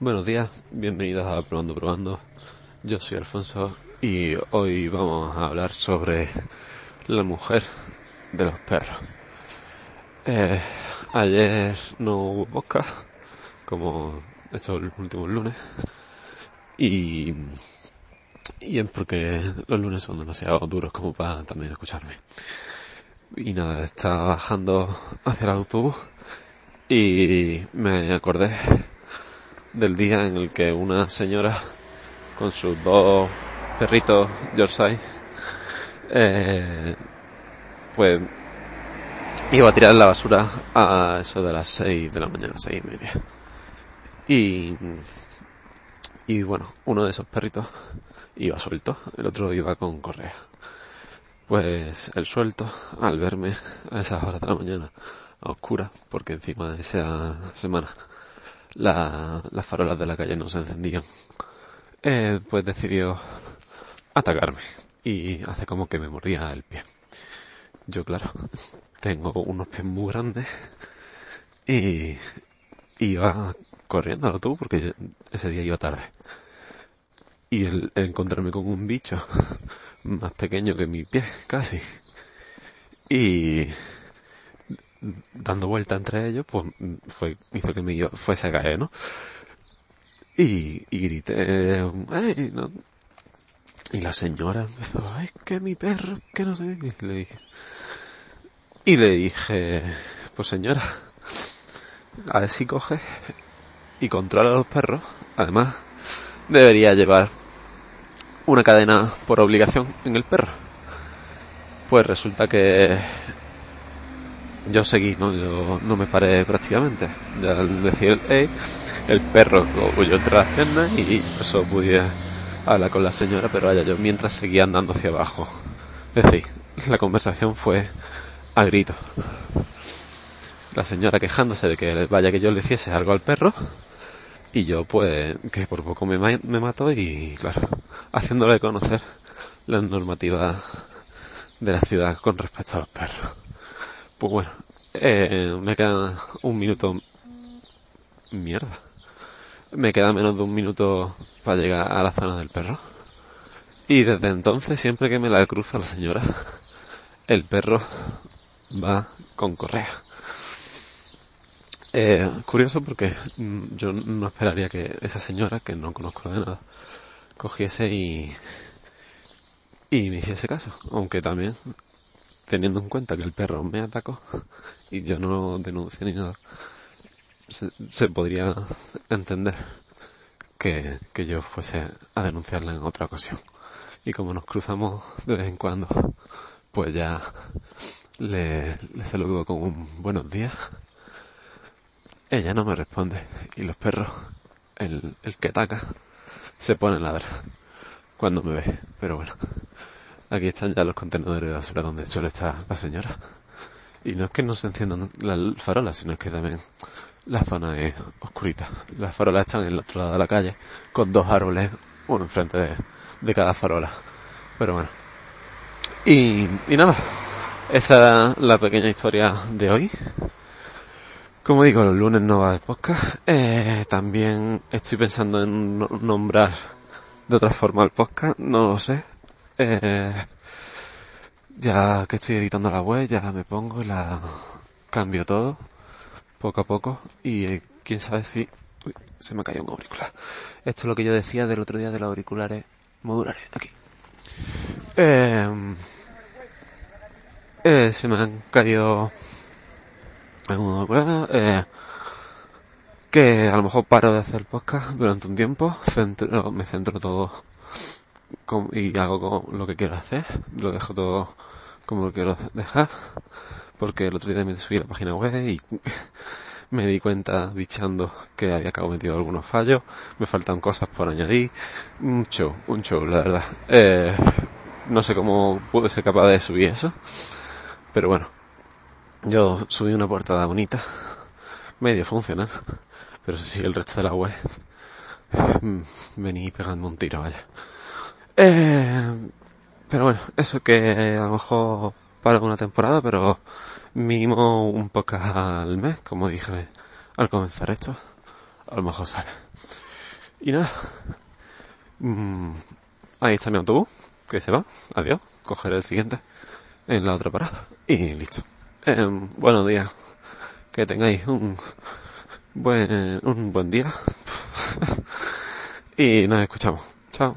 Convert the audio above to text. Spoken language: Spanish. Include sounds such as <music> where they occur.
Buenos días, bienvenidos a Probando Probando. Yo soy Alfonso y hoy vamos a hablar sobre la mujer de los perros. Eh, ayer no hubo podcast, como estos últimos lunes, y, y es porque los lunes son demasiado duros como para también escucharme. Y nada, estaba bajando hacia el autobús y me acordé del día en el que una señora con sus dos perritos Yorkshire eh, pues iba a tirar la basura a eso de las seis de la mañana, seis y media. Y, y bueno, uno de esos perritos iba suelto, el otro iba con correa. Pues el suelto, al verme a esas horas de la mañana, a oscura, porque encima de esa semana la, las farolas de la calle no se encendían, eh, pues decidió atacarme y hace como que me mordía el pie. Yo, claro, tengo unos pies muy grandes y iba corriendo a tú porque ese día iba tarde. Y el, el encontrarme con un bicho más pequeño que mi pie, casi. Y dando vuelta entre ellos, pues fue, hizo que me fuese a ¿no? Y, y grité, ¡ay! No. Y la señora empezó, ¡ay, que mi perro, que no sé! Y le dije, y le dije pues señora, a ver si coge y controla a los perros. Además, debería llevar una cadena por obligación en el perro. Pues resulta que yo seguí, ¿no? Yo no me paré prácticamente. Ya al decir hey, el perro huyó entre las piernas y eso pude hablar con la señora, pero vaya, yo mientras seguía andando hacia abajo. Es decir, la conversación fue a grito. La señora quejándose de que vaya que yo le hiciese algo al perro y yo pues que por poco me, me mató y claro, haciéndole conocer las normativas de la ciudad con respecto a los perros. Pues bueno, eh, me queda un minuto. Mierda. Me queda menos de un minuto para llegar a la zona del perro. Y desde entonces, siempre que me la cruza la señora, el perro va con correa. Eh, curioso porque yo no esperaría que esa señora, que no conozco de nada, cogiese y, y me hiciese caso. Aunque también teniendo en cuenta que el perro me atacó <laughs> y yo no denuncié ni nada, se, podría entender que, que, yo fuese a denunciarla en otra ocasión. Y como nos cruzamos de vez en cuando, pues ya le, le saludo con un buenos días. Ella no me responde y los perros, el, el que ataca, se pone a ladrar cuando me ve. Pero bueno, Aquí están ya los contenedores de basura donde suele estar la señora. Y no es que no se enciendan las farolas, sino es que también la zona es oscurita. Las farolas están en el otro lado de la calle, con dos árboles, uno enfrente de, de cada farola. Pero bueno. Y, y nada, esa es la pequeña historia de hoy. Como digo, los lunes no va de podcast. Eh, también estoy pensando en nombrar de otra forma el podcast, no lo sé. Eh, ya que estoy editando la web, ya me pongo y la cambio todo, poco a poco, y eh, quién sabe si... Uy, se me caído un auricular. Esto es lo que yo decía del otro día de los auriculares modulares, aquí. Eh, eh, se me han caído un auricular, eh, que a lo mejor paro de hacer podcast durante un tiempo, centro, me centro todo y hago lo que quiero hacer, lo dejo todo como lo quiero dejar, porque el otro día me subí la página web y <laughs> me di cuenta bichando que había cometido algunos fallos, me faltan cosas por añadir, un show, un show, la verdad. Eh, no sé cómo pude ser capaz de subir eso, pero bueno, yo subí una portada bonita, medio funcional, pero si el resto de la web, mm, vení pegando un tiro, vaya. Eh, pero bueno, eso que a lo mejor para una temporada, pero mínimo un poco al mes, como dije al comenzar esto, a lo mejor sale. Y nada. Mm, ahí está mi autobús, que se va. Adiós. Cogeré el siguiente en la otra parada. Y listo. Em, buenos días. Que tengáis un buen, un buen día. <laughs> y nos escuchamos. Chao.